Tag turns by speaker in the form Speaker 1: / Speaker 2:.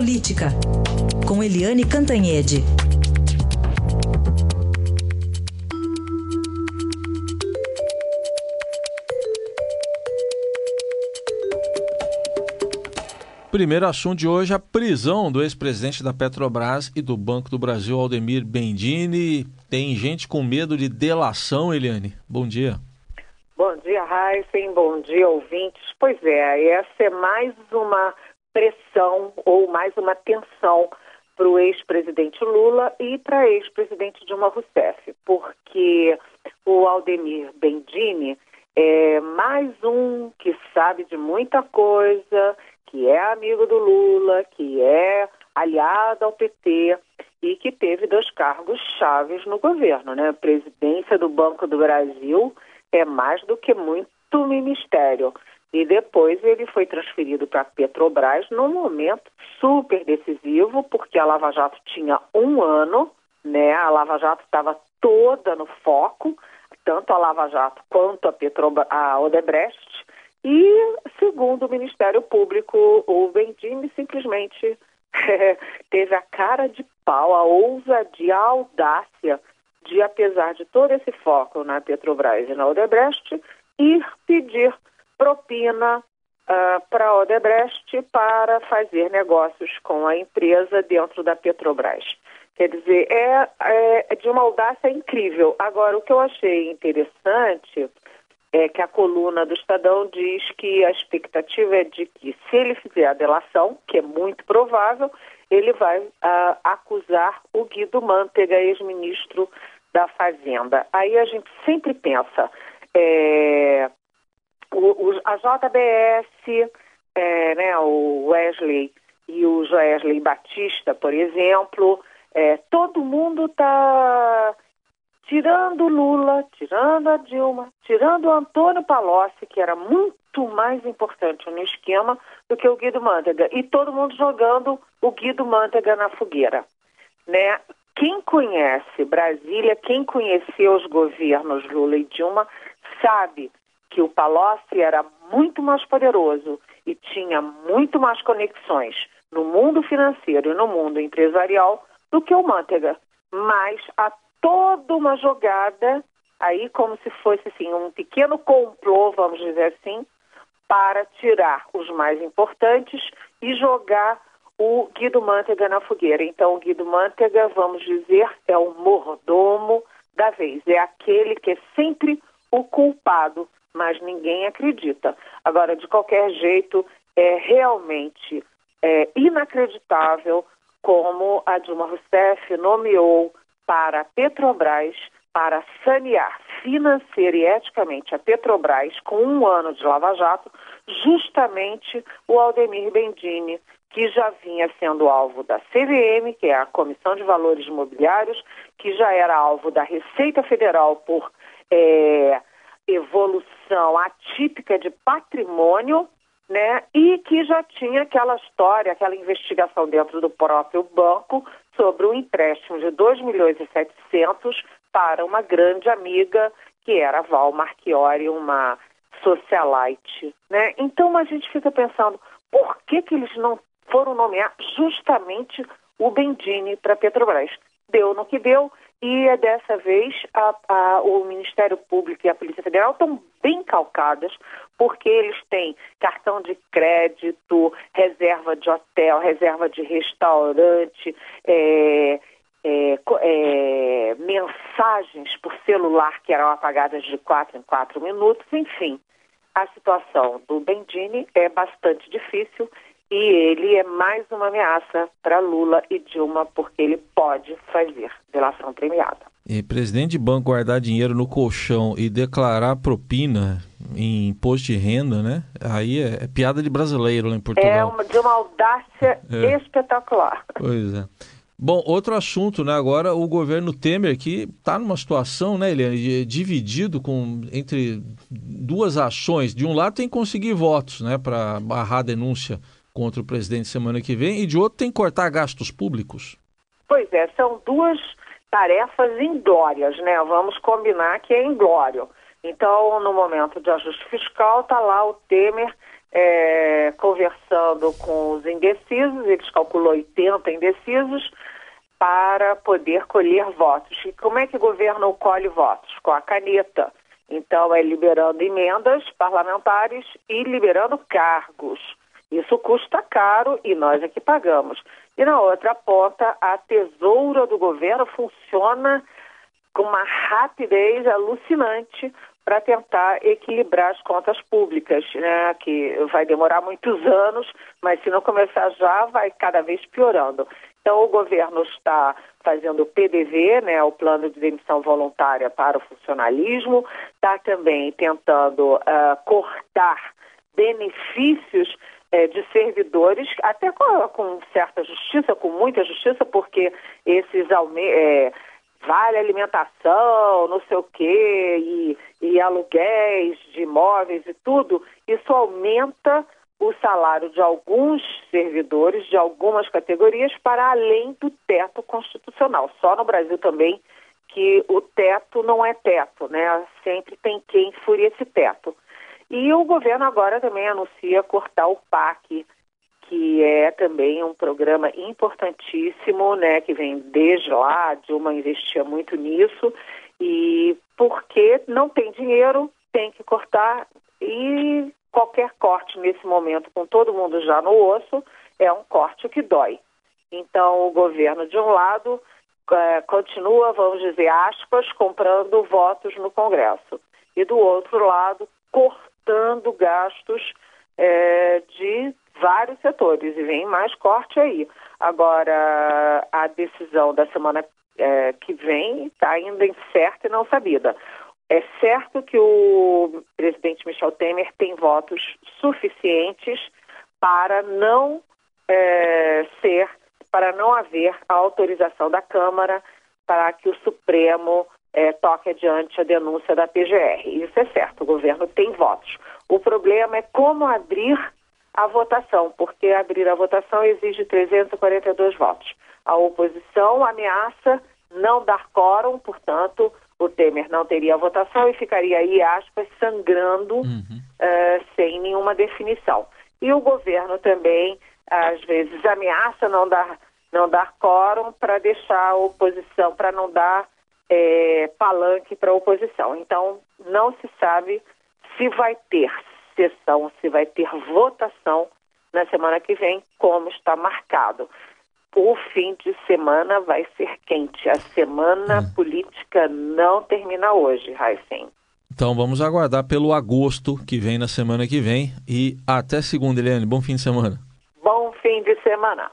Speaker 1: Política, com Eliane Cantanhede.
Speaker 2: Primeiro assunto de hoje, a prisão do ex-presidente da Petrobras e do Banco do Brasil, Aldemir Bendini. Tem gente com medo de delação, Eliane? Bom dia.
Speaker 3: Bom dia, Heisen. Bom dia, ouvintes. Pois é, essa é mais uma pressão ou mais uma tensão para o ex-presidente Lula e para a ex-presidente Dilma Rousseff, porque o Aldemir Bendini é mais um que sabe de muita coisa, que é amigo do Lula, que é aliado ao PT e que teve dois cargos chaves no governo, né? A presidência do Banco do Brasil é mais do que muito ministério. E depois ele foi transferido para a Petrobras num momento super decisivo, porque a Lava Jato tinha um ano, né? A Lava Jato estava toda no foco, tanto a Lava Jato quanto a, Petrobras, a Odebrecht, e, segundo o Ministério Público, o Vendime simplesmente teve a cara de pau, a ousadia, a audácia de, apesar de todo esse foco na Petrobras e na Odebrecht, ir pedir propina uh, para a Odebrecht para fazer negócios com a empresa dentro da Petrobras. Quer dizer, é, é de uma audácia incrível. Agora, o que eu achei interessante é que a coluna do Estadão diz que a expectativa é de que, se ele fizer a delação, que é muito provável, ele vai uh, acusar o Guido Mantega, ex-ministro da Fazenda. Aí a gente sempre pensa, é, o, o, a JBS, é, né, o Wesley e o Joesley Batista, por exemplo, é, todo mundo está tirando Lula, tirando a Dilma, tirando o Antônio Palocci, que era muito mais importante no esquema do que o Guido Mantega, e todo mundo jogando o Guido Mantega na fogueira. Né? Quem conhece Brasília, quem conheceu os governos Lula e Dilma, sabe que o Palocci era muito mais poderoso e tinha muito mais conexões no mundo financeiro e no mundo empresarial do que o Mantega. Mas a toda uma jogada, aí como se fosse assim, um pequeno complô, vamos dizer assim, para tirar os mais importantes e jogar o Guido Mantega na fogueira. Então, o Guido Mantega, vamos dizer, é o mordomo da vez, é aquele que é sempre o culpado, mas ninguém acredita. Agora, de qualquer jeito, é realmente é, inacreditável como a Dilma Rousseff nomeou para a Petrobras para sanear financeira e eticamente a Petrobras com um ano de Lava Jato, justamente o Aldemir Bendini, que já vinha sendo alvo da CVM, que é a Comissão de Valores Imobiliários, que já era alvo da Receita Federal por é, evolução atípica de patrimônio, né? E que já tinha aquela história, aquela investigação dentro do próprio banco sobre um empréstimo de 2 milhões e 700 para uma grande amiga, que era Val Marchiori, uma socialite. Né? Então a gente fica pensando, por que, que eles não foram nomear justamente o Bendini para Petrobras? Deu no que deu, e é dessa vez a, a, o Ministério Público e a Polícia Federal estão bem calcadas, porque eles têm cartão de crédito, reserva de hotel, reserva de restaurante, é, é, é, mensagens por celular que eram apagadas de quatro em quatro minutos, enfim. A situação do Bendini é bastante difícil e ele é mais uma ameaça para Lula e Dilma, porque ele pode fazer delação premiada.
Speaker 2: E presidente de banco guardar dinheiro no colchão e declarar propina em imposto de renda, né? Aí é, é piada de brasileiro lá em Portugal.
Speaker 3: É uma, de uma audácia é. espetacular.
Speaker 2: Pois é. Bom, outro assunto, né? Agora o governo Temer que está numa situação, né, ele é dividido com entre duas ações. De um lado tem que conseguir votos, né, para barrar a denúncia contra o presidente semana que vem, e de outro tem que cortar gastos públicos.
Speaker 3: Pois é, são duas tarefas inglórias, né? Vamos combinar que é inglório. Então, no momento de ajuste fiscal, está lá o Temer é, conversando com os indecisos, eles calculou 80 indecisos, para poder colher votos. E como é que o governo colhe votos? Com a caneta. Então, é liberando emendas parlamentares e liberando cargos. Isso custa caro e nós é que pagamos. E na outra ponta, a tesoura do governo funciona com uma rapidez alucinante para tentar equilibrar as contas públicas, né? Que vai demorar muitos anos, mas se não começar já, vai cada vez piorando. Então, o governo está fazendo o PDV, né, o Plano de Demissão Voluntária para o Funcionalismo, está também tentando uh, cortar benefícios uh, de servidores, até com, com, certa justiça, com muita justiça, porque esses uh, vale alimentação, não sei o quê, e, e aluguéis de imóveis e tudo, isso aumenta o salário de alguns servidores de algumas categorias para além do teto constitucional. Só no Brasil também que o teto não é teto, né? Sempre tem quem fure esse teto. E o governo agora também anuncia cortar o PAC, que é também um programa importantíssimo, né? Que vem desde lá, a Dilma investia muito nisso, e porque não tem dinheiro, tem que cortar e qualquer corte nesse momento, com todo mundo já no osso, é um corte que dói. Então, o governo, de um lado, é, continua, vamos dizer, aspas, comprando votos no Congresso. E do outro lado, cortando gastos é, de vários setores. E vem mais corte aí. Agora, a decisão da semana é, que vem está ainda incerta e não sabida. É certo que o presidente Michel Temer tem votos suficientes para não é, ser, para não haver a autorização da Câmara para que o Supremo é, toque adiante a denúncia da PGR. Isso é certo, o governo tem votos. O problema é como abrir a votação, porque abrir a votação exige 342 votos. A oposição ameaça não dar quórum, portanto, o Temer não teria a votação e ficaria aí, aspas, sangrando uhum. uh, sem nenhuma definição. E o governo também, às vezes, ameaça não dar, não dar quórum para deixar a oposição, para não dar é, palanque para a oposição. Então, não se sabe se vai ter sessão, se vai ter votação na semana que vem, como está marcado o fim de semana vai ser quente. A semana é. política não termina hoje, Raíssen.
Speaker 2: Então vamos aguardar pelo agosto que vem na semana que vem. E até segunda, Eliane. Bom fim de semana.
Speaker 3: Bom fim de semana.